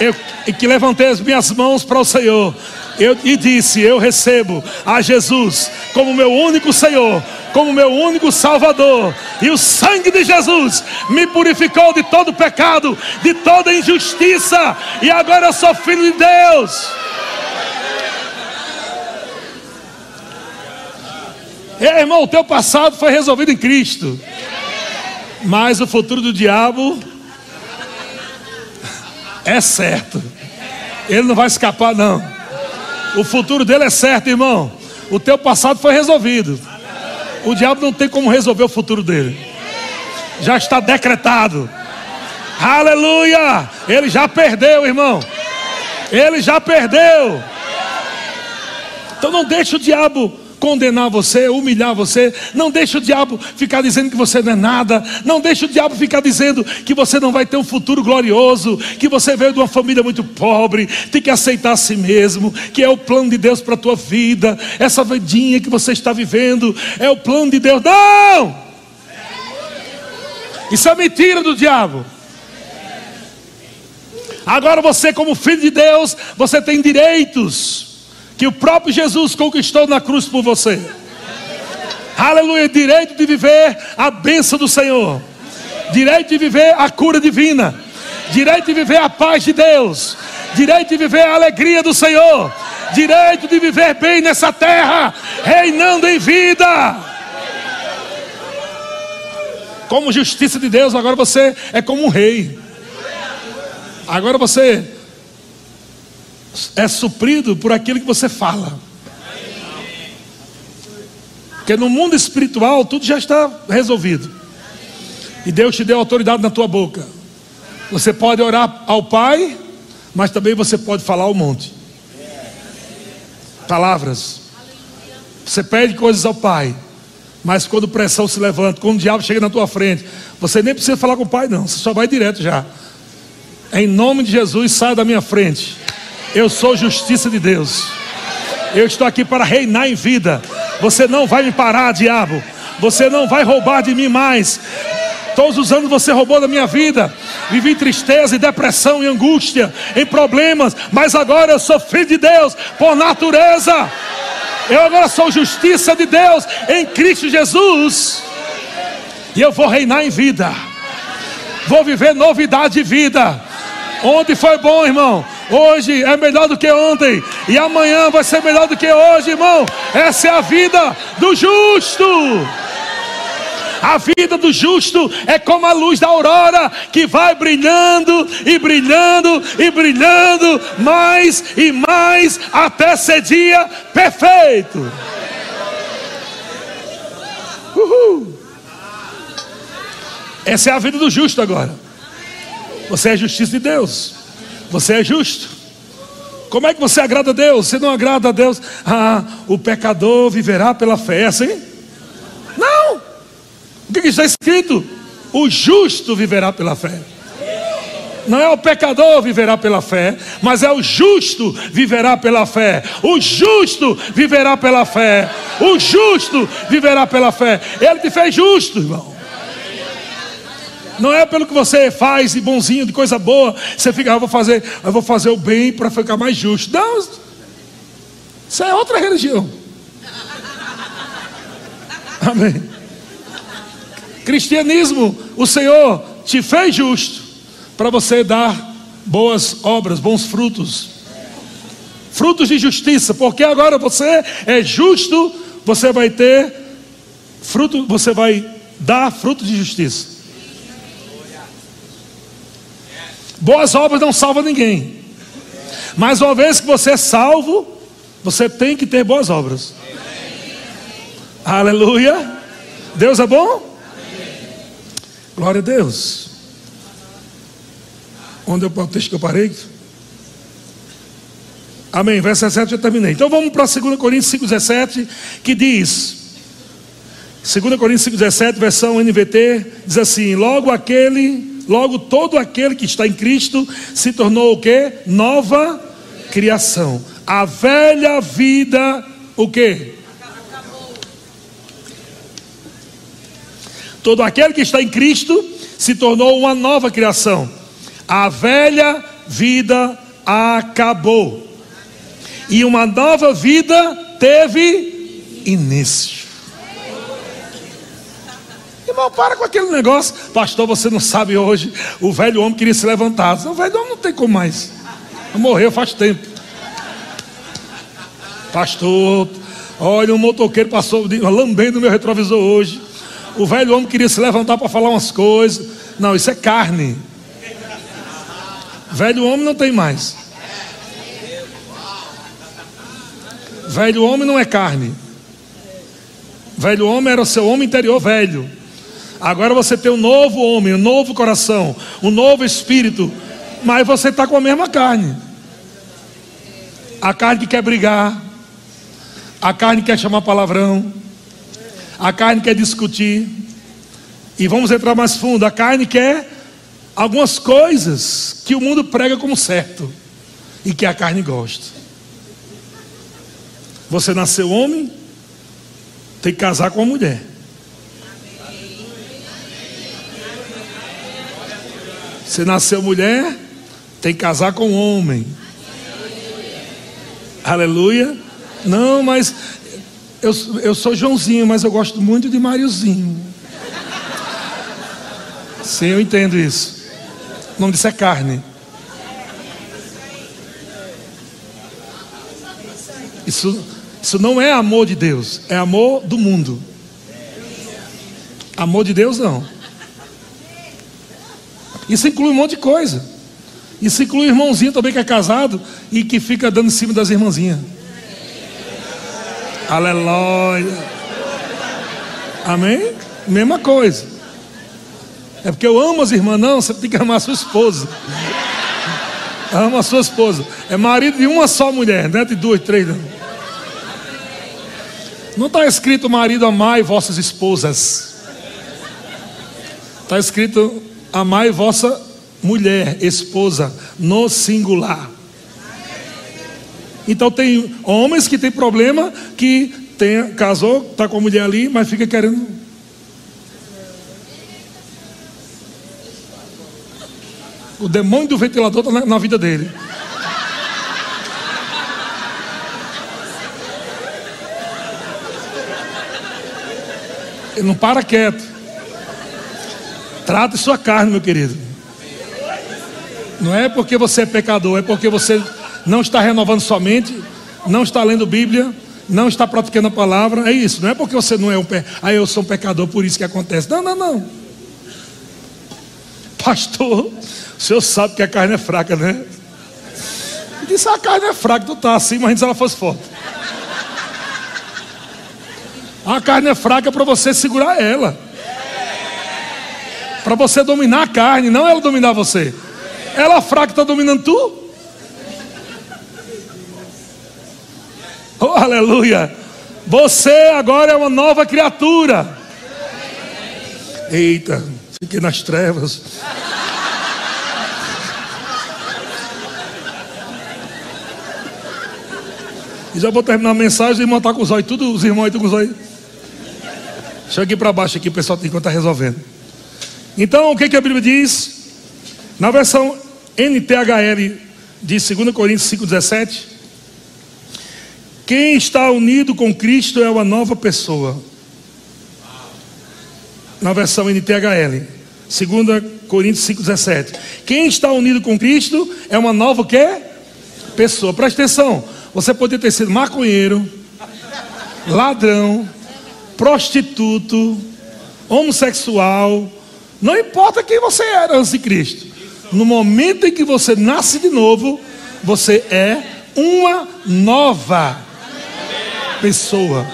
eu e que levantei as minhas mãos para o Senhor. Eu, e disse: Eu recebo a Jesus como meu único Senhor, como meu único Salvador, e o sangue de Jesus me purificou de todo pecado, de toda injustiça, e agora eu sou filho de Deus. Irmão, o teu passado foi resolvido em Cristo, mas o futuro do diabo é certo. Ele não vai escapar, não. O futuro dele é certo, irmão. O teu passado foi resolvido. O diabo não tem como resolver o futuro dele. Já está decretado. Aleluia! Ele já perdeu, irmão. Ele já perdeu. Então não deixe o diabo condenar você, humilhar você. Não deixe o diabo ficar dizendo que você não é nada. Não deixe o diabo ficar dizendo que você não vai ter um futuro glorioso, que você veio de uma família muito pobre, tem que aceitar a si mesmo, que é o plano de Deus para a tua vida. Essa vidinha que você está vivendo é o plano de Deus. Não! Isso é mentira do diabo. Agora você, como filho de Deus, você tem direitos que o próprio Jesus conquistou na cruz por você. Aleluia, direito de viver a bênção do Senhor, direito de viver a cura divina, direito de viver a paz de Deus, direito de viver a alegria do Senhor, direito de viver bem nessa terra, reinando em vida. Como justiça de Deus, agora você é como um rei. Agora você é suprido por aquilo que você fala. Porque no mundo espiritual tudo já está resolvido. E Deus te deu autoridade na tua boca. Você pode orar ao Pai, mas também você pode falar ao monte. Palavras. Você pede coisas ao Pai, mas quando pressão se levanta, quando o diabo chega na tua frente, você nem precisa falar com o Pai, não. Você só vai direto já. Em nome de Jesus, saia da minha frente. Eu sou justiça de Deus. Eu estou aqui para reinar em vida. Você não vai me parar, diabo. Você não vai roubar de mim mais. Todos os anos você roubou da minha vida. Vivi tristeza e depressão e angústia, em problemas, mas agora eu sou filho de Deus por natureza. Eu agora sou justiça de Deus em Cristo Jesus. E eu vou reinar em vida. Vou viver novidade de vida. Ontem foi bom, irmão. Hoje é melhor do que ontem. E amanhã vai ser melhor do que hoje, irmão. Essa é a vida do justo. A vida do justo é como a luz da aurora que vai brilhando e brilhando e brilhando mais e mais até ser dia perfeito. Uhul. Essa é a vida do justo agora. Você é justiça de Deus. Você é justo. Como é que você agrada a Deus? Você não agrada a Deus? Ah, o pecador viverá pela fé, é assim? O que está escrito? O justo viverá pela fé. Não é o pecador viverá pela fé, mas é o justo viverá pela fé. O justo viverá pela fé. O justo viverá pela fé. Ele te fez justo, irmão. Não é pelo que você faz de bonzinho, de coisa boa, você fica, ah, eu vou fazer, eu vou fazer o bem para ficar mais justo. Não, isso é outra religião. Amém. Cristianismo, o Senhor te fez justo para você dar boas obras, bons frutos. Frutos de justiça, porque agora você é justo, você vai ter fruto, você vai dar fruto de justiça. Boas obras não salvam ninguém. Mas uma vez que você é salvo, você tem que ter boas obras. Aleluia. Deus é bom? Glória a Deus. Onde é o texto que eu parei? Amém. Verso 17 já terminei. Então vamos para 2 Coríntios 5,17, que diz: 2 Coríntios 5,17, versão NVT, diz assim: Logo aquele, logo todo aquele que está em Cristo se tornou o que? Nova criação. A velha vida, o que? Todo aquele que está em Cristo se tornou uma nova criação. A velha vida acabou. E uma nova vida teve início. Irmão, para com aquele negócio. Pastor, você não sabe hoje. O velho homem queria se levantar. O velho homem não tem como mais. Morreu faz tempo. Pastor, olha, um motoqueiro passou lambendo meu retrovisor hoje. O velho homem queria se levantar para falar umas coisas. Não, isso é carne. Velho homem não tem mais. Velho homem não é carne. Velho homem era o seu homem interior velho. Agora você tem um novo homem, um novo coração, um novo espírito. Mas você está com a mesma carne. A carne que quer brigar. A carne que quer chamar palavrão. A carne quer discutir. E vamos entrar mais fundo. A carne quer algumas coisas que o mundo prega como certo e que a carne gosta. Você nasceu homem, tem que casar com a mulher. Você nasceu mulher, tem que casar com um homem. Aleluia. Aleluia. Não, mas eu, eu sou Joãozinho, mas eu gosto muito de Máriozinho. Sim, eu entendo isso. O nome disso é carne. Isso, isso não é amor de Deus, é amor do mundo. Amor de Deus não. Isso inclui um monte de coisa. Isso inclui o irmãozinho também que é casado e que fica dando em cima das irmãzinhas. Aleluia. Amém? Mesma coisa. É porque eu amo as irmãs, não, você tem que amar a sua esposa. Ama a sua esposa. É marido de uma só mulher, não é de duas, três. Não não está escrito marido amai vossas esposas. Está escrito amai vossa mulher, esposa, no singular. Então tem homens que tem problema que tem, casou, está com a mulher ali, mas fica querendo. O demônio do ventilador está na, na vida dele. Ele não para quieto. Trate sua carne, meu querido. Não é porque você é pecador, é porque você não está renovando sua mente, não está lendo Bíblia, não está praticando a palavra. É isso. Não é porque você não é um pe... ah, eu sou um pecador, por isso que acontece. Não, não, não. Pastor, o senhor sabe que a carne é fraca, né? disse: a carne é fraca, tu tá assim, mas se ela fosse forte. A carne é fraca para você segurar ela. Para você dominar a carne, não ela dominar você. Ela fraca está dominando tu? Oh, aleluia. Você agora é uma nova criatura. Eita, fiquei nas trevas. E já vou terminar a mensagem e irmão está com os olhos, tudo, os irmãos estão com os olhos. Deixa eu aqui para baixo aqui, o pessoal tem que estar resolvendo. Então, o que, que a Bíblia diz? Na versão NTHL de 2 Coríntios 5,17. Quem está unido com Cristo é uma nova pessoa. Na versão NTHL, 2 Coríntios 5,17. Quem está unido com Cristo é uma nova quê? Pessoa. Presta atenção. Você poderia ter sido maconheiro, ladrão, prostituto, homossexual, não importa quem você era antes de Cristo. No momento em que você nasce de novo, você é uma nova pessoa.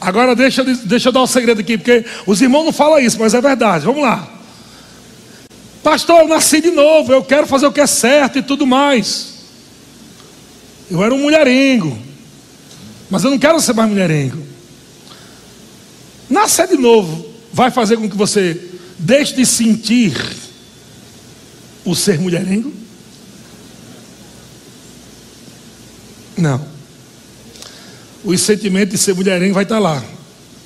Agora deixa, deixa eu dar um segredo aqui, porque os irmãos não falam isso, mas é verdade. Vamos lá. Pastor, eu nasci de novo, eu quero fazer o que é certo e tudo mais. Eu era um mulherengo, mas eu não quero ser mais mulherengo. Nascer de novo vai fazer com que você deixe de sentir o ser mulherengo? Não. O sentimento de ser mulherengo vai estar lá.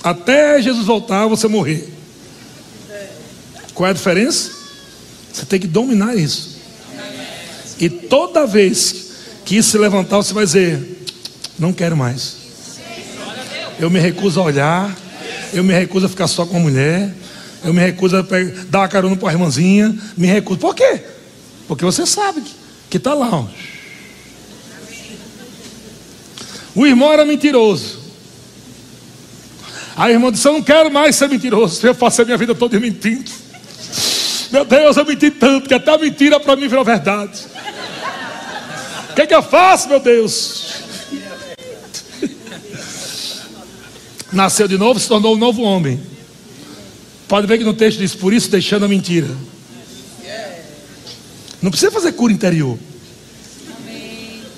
Até Jesus voltar, você morrer. Qual é a diferença? Você tem que dominar isso. E toda vez que isso se levantar, você vai dizer: Não quero mais. Eu me recuso a olhar. Eu me recuso a ficar só com a mulher. Eu me recuso a dar uma carona para a irmãzinha. Me recuso. Por quê? Porque você sabe que está lá. Ó. O irmão era mentiroso. A irmã disse: Eu não quero mais ser mentiroso. Eu passei a minha vida toda mentindo. Meu Deus, eu menti tanto que até a mentira para mim virou verdade. O que, é que eu faço, meu Deus? Nasceu de novo, se tornou um novo homem. Pode ver que no texto diz: Por isso deixando a mentira. Não precisa fazer cura interior.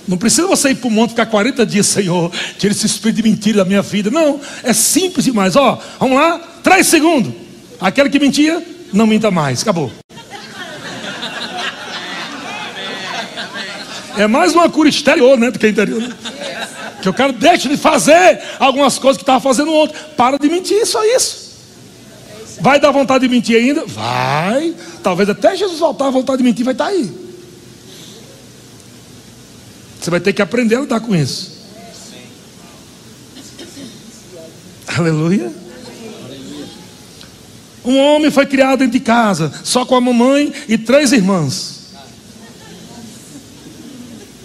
Não precisa você ir para o monte ficar 40 dias, Senhor, tira esse espírito de mentira da minha vida. Não, é simples demais. Ó, vamos lá, três segundos. Aquele que mentia, não minta mais. Acabou. É mais uma cura exterior, né? Do que interior. Né? Que o cara deixa de fazer algumas coisas que estava fazendo ontem. Para de mentir, só isso. Vai dar vontade de mentir ainda? Vai. Talvez até Jesus voltar, a vontade de mentir vai estar tá aí. Você vai ter que aprender a lidar com isso. Aleluia. Um homem foi criado dentro de casa, só com a mamãe e três irmãs.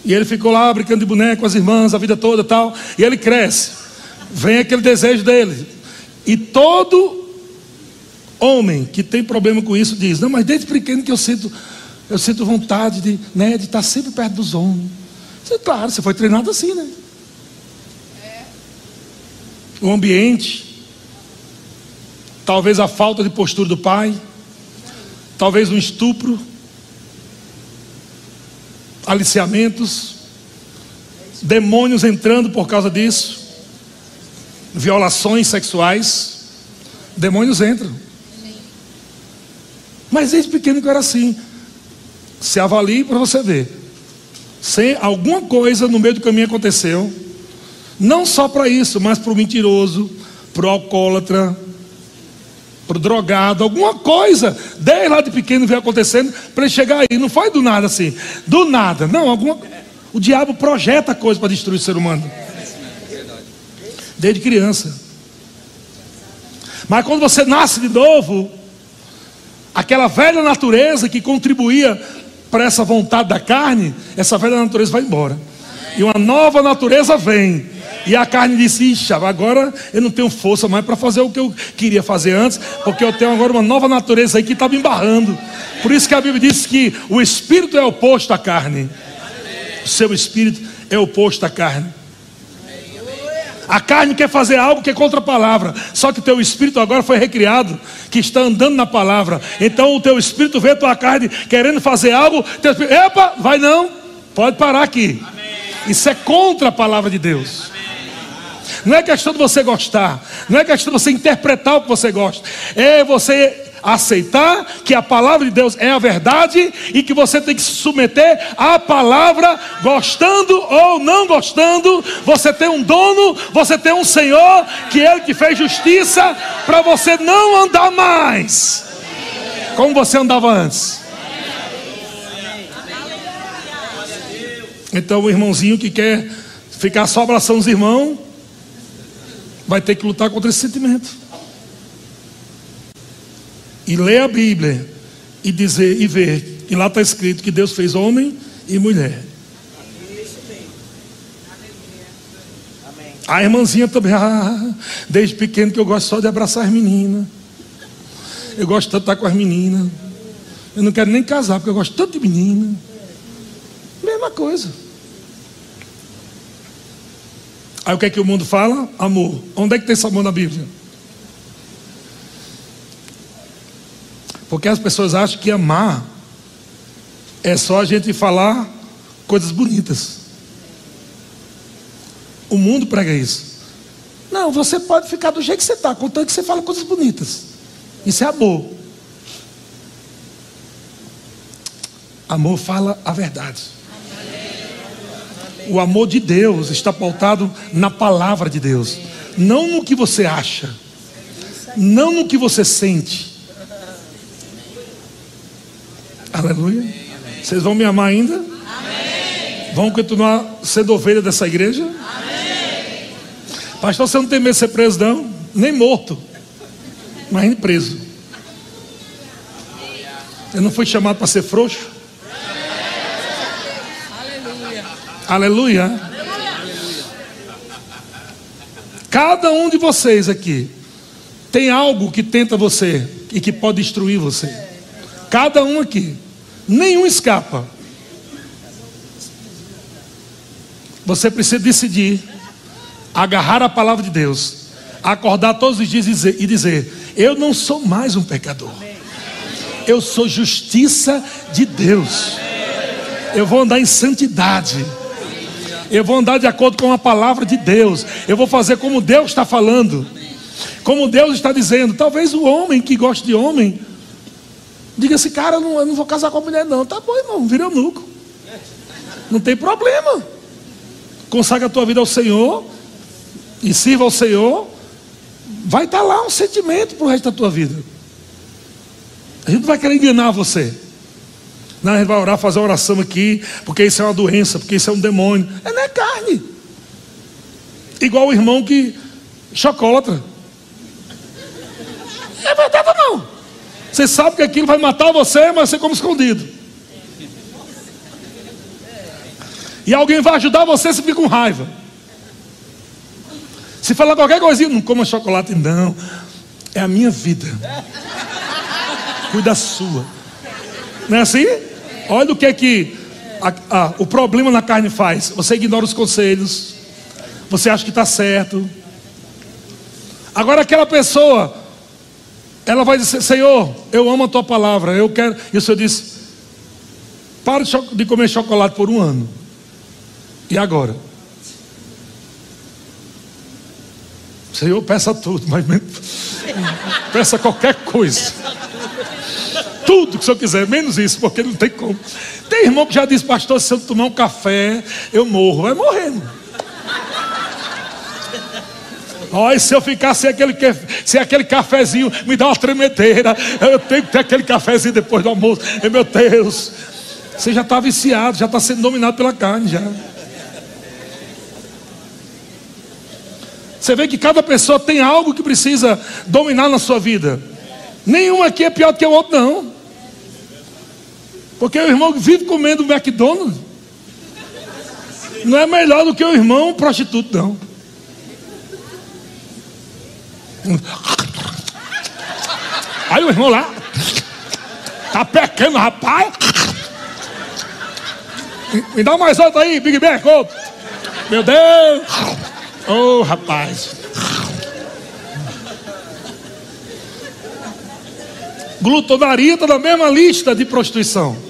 E ele ficou lá brincando de boneco com as irmãs a vida toda tal. E ele cresce. Vem aquele desejo dele. E todo homem que tem problema com isso diz: Não, mas desde pequeno que eu sinto, eu sinto vontade de, né, de estar sempre perto dos homens. Você, claro, você foi treinado assim, né? O ambiente, talvez a falta de postura do pai, talvez um estupro, aliciamentos, demônios entrando por causa disso, violações sexuais, demônios entram. Mas desde pequeno que era assim. Se avalie para você ver. Se alguma coisa no meio do caminho aconteceu, não só para isso, mas para o mentiroso, para o alcoólatra, para drogado, alguma coisa, desde lá de pequeno veio acontecendo para ele chegar aí. Não foi do nada assim, do nada, não. Alguma, o diabo projeta coisa para destruir o ser humano, desde criança. Mas quando você nasce de novo, aquela velha natureza que contribuía para essa vontade da carne, essa velha natureza vai embora. E uma nova natureza vem. E a carne disse: Ixi, agora eu não tenho força mais para fazer o que eu queria fazer antes, porque eu tenho agora uma nova natureza aí que está me embarrando. Por isso que a Bíblia diz que o espírito é oposto à carne. O seu espírito é oposto à carne. A carne quer fazer algo que é contra a palavra. Só que o teu espírito agora foi recriado, que está andando na palavra. Então o teu espírito vê a tua carne querendo fazer algo. Teu espírito, Epa, vai não. Pode parar aqui. Isso é contra a palavra de Deus. Não é questão de você gostar, não é questão de você interpretar o que você gosta, é você aceitar que a palavra de Deus é a verdade e que você tem que se submeter à palavra, gostando ou não gostando. Você tem um dono, você tem um Senhor, que é Ele que fez justiça para você não andar mais como você andava antes. Então, o irmãozinho que quer ficar só abraçando os irmãos, vai ter que lutar contra esse sentimento. E ler a Bíblia e dizer e ver que lá está escrito que Deus fez homem e mulher. A irmãzinha também, ah, desde pequeno que eu gosto só de abraçar as meninas. Eu gosto tanto de estar com as meninas. Eu não quero nem casar, porque eu gosto tanto de menina. Mesma coisa. Aí o que é que o mundo fala? Amor. Onde é que tem esse amor na Bíblia? Porque as pessoas acham que amar é só a gente falar coisas bonitas. O mundo prega isso. Não, você pode ficar do jeito que você está, contanto que você fala coisas bonitas. Isso é amor. Amor fala a verdade. O amor de Deus está pautado na palavra de Deus, não no que você acha, não no que você sente. Aleluia. Vocês vão me amar ainda? Amém. Vão continuar sendo ovelha dessa igreja? Amém. Pastor, você não tem medo de ser preso, não? Nem morto. Mas preso. Eu não fui chamado para ser frouxo? Aleluia. Cada um de vocês aqui tem algo que tenta você e que pode destruir você. Cada um aqui. Nenhum escapa. Você precisa decidir agarrar a palavra de Deus, acordar todos os dias e dizer, Eu não sou mais um pecador, eu sou justiça de Deus, eu vou andar em santidade. Eu vou andar de acordo com a palavra de Deus. Eu vou fazer como Deus está falando. Como Deus está dizendo. Talvez o homem que gosta de homem diga assim, cara, eu não, eu não vou casar com a mulher, não. Tá bom, irmão, vira nuco. Não tem problema. Consagra a tua vida ao Senhor e sirva ao Senhor. Vai estar lá um sentimento para o resto da tua vida. A gente não vai querer enganar você. Não, a gente vai orar, fazer oração aqui, porque isso é uma doença, porque isso é um demônio. É não é carne. Igual o irmão que chocolatra. É verdade ou não? Você sabe que aquilo vai matar você, mas você come escondido. E alguém vai ajudar você, você fica com raiva. Se falar qualquer coisinha, não coma chocolate, não. É a minha vida. Cuida da sua. Não é assim? Olha o que é que a, a, o problema na carne faz. Você ignora os conselhos. Você acha que está certo. Agora aquela pessoa, ela vai dizer, Senhor, eu amo a tua palavra, eu quero. E o Senhor diz: para de comer chocolate por um ano. E agora? Senhor, peça tudo, mas peça qualquer coisa. Tudo que o senhor quiser, menos isso, porque não tem como. Tem irmão que já disse, pastor, se eu tomar um café, eu morro. Vai morrendo. Olha, se eu ficar sem aquele, sem aquele cafezinho, me dá uma tremedeira. Eu tenho que ter aquele cafezinho depois do almoço. E, meu Deus, você já está viciado, já está sendo dominado pela carne já. Você vê que cada pessoa tem algo que precisa dominar na sua vida. Nenhum aqui é pior do que o outro, não. Porque o irmão vive comendo McDonald's. Não é melhor do que o irmão prostituto, não. Aí o irmão lá, tá pequeno, rapaz. Me dá mais outro aí, Big Mac, outro. Meu Deus. Oh, rapaz. Glutonaria está na mesma lista de prostituição.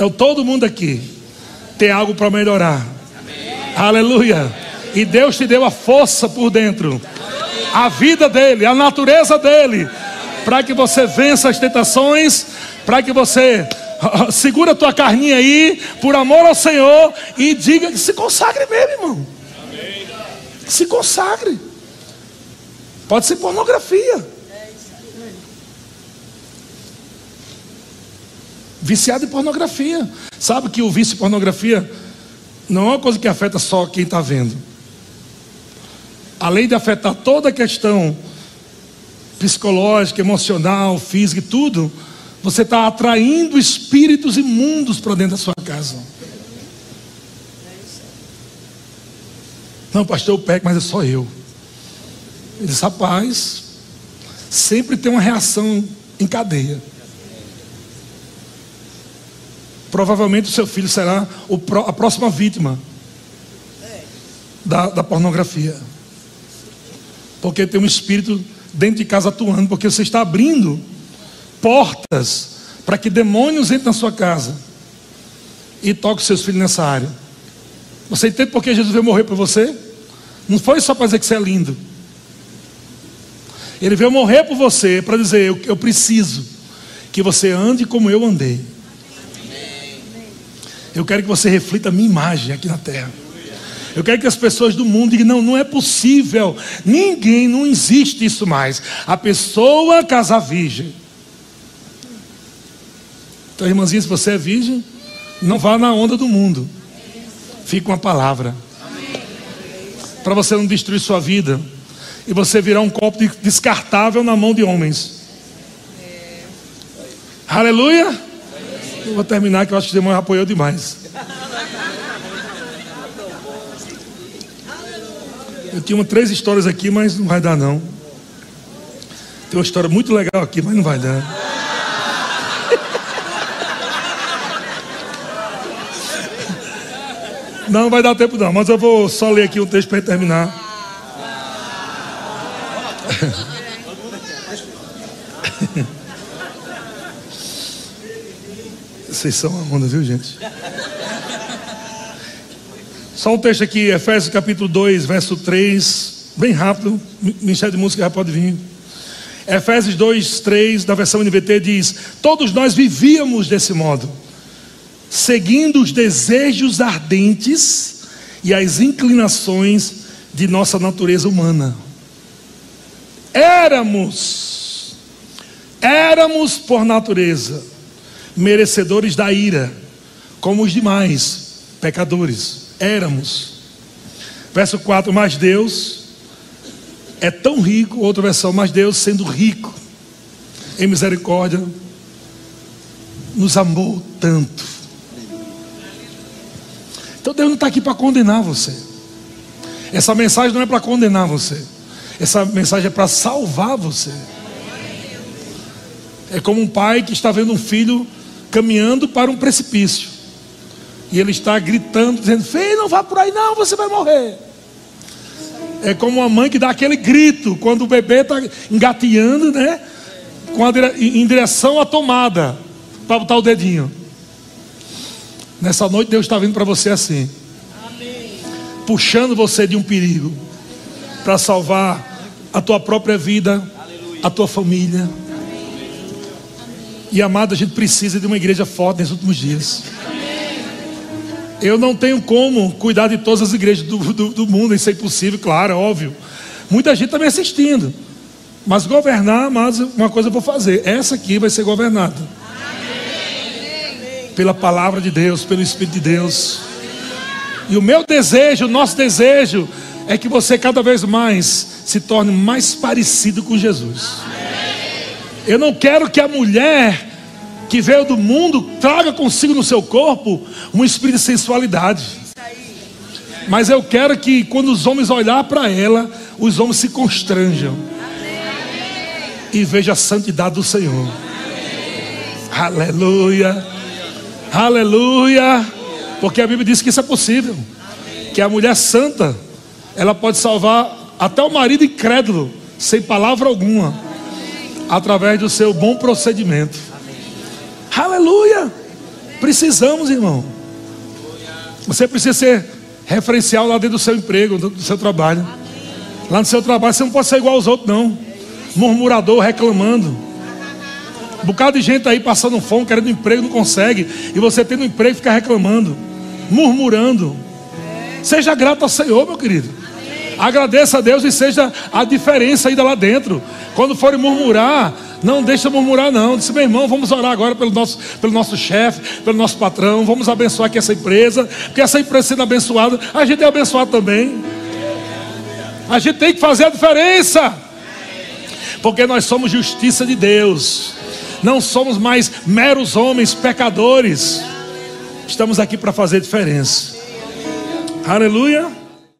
Então todo mundo aqui tem algo para melhorar. Aleluia. E Deus te deu a força por dentro, a vida dele, a natureza dele, para que você vença as tentações, para que você segura a tua carninha aí, por amor ao Senhor, e diga que se consagre mesmo, irmão. Se consagre. Pode ser pornografia. Viciado em pornografia. Sabe que o vício em pornografia não é uma coisa que afeta só quem está vendo. Além de afetar toda a questão psicológica, emocional, física e tudo, você está atraindo espíritos imundos para dentro da sua casa. Não, pastor, eu pego, mas é só eu. Ele disse, rapaz, sempre tem uma reação em cadeia. Provavelmente o seu filho será a próxima vítima da, da pornografia. Porque tem um espírito dentro de casa atuando, porque você está abrindo portas para que demônios entrem na sua casa e toquem seus filhos nessa área. Você entende por que Jesus veio morrer por você? Não foi só para dizer que você é lindo. Ele veio morrer por você para dizer: eu, eu preciso que você ande como eu andei. Eu quero que você reflita a minha imagem aqui na terra. Eu quero que as pessoas do mundo digam: não, não é possível. Ninguém, não existe isso mais. A pessoa casar virgem. Então, irmãzinha, se você é virgem, não vá na onda do mundo. Fique com a palavra. Para você não destruir sua vida. E você virar um copo descartável na mão de homens. Aleluia. Eu vou terminar que eu acho que o irmão apoiou demais. Eu tinha três histórias aqui, mas não vai dar não. Tem uma história muito legal aqui, mas não vai dar. Não vai dar tempo não, mas eu vou só ler aqui um texto para terminar. Vocês são uma onda, viu gente? Só um texto aqui, Efésios capítulo 2, verso 3, bem rápido, Ministério de Música já pode vir. Efésios 2, 3, da versão NVT diz: Todos nós vivíamos desse modo seguindo os desejos ardentes e as inclinações de nossa natureza humana. Éramos, éramos por natureza merecedores da ira, como os demais pecadores. Éramos. Verso 4: Mas Deus, é tão rico, outra versão, mas Deus sendo rico em misericórdia, nos amou tanto. Então Deus não está aqui para condenar você. Essa mensagem não é para condenar você. Essa mensagem é para salvar você. É como um pai que está vendo um filho caminhando para um precipício. E ele está gritando, dizendo: Filho, não vá por aí, não, você vai morrer. É como uma mãe que dá aquele grito quando o bebê está engateando, né? Com a, em direção à tomada, para botar o dedinho. Nessa noite Deus está vindo para você assim, Amém. puxando você de um perigo, para salvar a tua própria vida, Aleluia. a tua família. E amado, a gente precisa de uma igreja forte nesses últimos dias. Eu não tenho como cuidar de todas as igrejas do, do, do mundo, isso é impossível, claro, é óbvio. Muita gente está me assistindo. Mas governar, mas uma coisa eu vou fazer. Essa aqui vai ser governada. Pela palavra de Deus, pelo Espírito de Deus. E o meu desejo, o nosso desejo, é que você cada vez mais se torne mais parecido com Jesus. Eu não quero que a mulher que veio do mundo traga consigo no seu corpo um espírito de sensualidade. Mas eu quero que quando os homens olhar para ela, os homens se constranjam e vejam a santidade do Senhor. Aleluia. Aleluia. Porque a Bíblia diz que isso é possível. Que a mulher santa, ela pode salvar até o marido incrédulo, sem palavra alguma, através do seu bom procedimento. Aleluia! Precisamos, irmão. Você precisa ser referencial lá dentro do seu emprego, do seu trabalho. Lá no seu trabalho, você não pode ser igual aos outros, não. Murmurador, reclamando. Um bocado de gente aí passando fome, querendo emprego, não consegue. E você tendo um emprego, fica reclamando, murmurando. Seja grato ao Senhor, meu querido. Agradeça a Deus e seja a diferença ainda lá dentro. Quando forem murmurar, não deixa murmurar, não. Disse, meu irmão, vamos orar agora pelo nosso, pelo nosso chefe, pelo nosso patrão. Vamos abençoar aqui essa empresa. Porque essa empresa sendo abençoada, a gente é abençoado também. A gente tem que fazer a diferença. Porque nós somos justiça de Deus. Não somos mais meros homens pecadores. Estamos aqui para fazer diferença. Aleluia.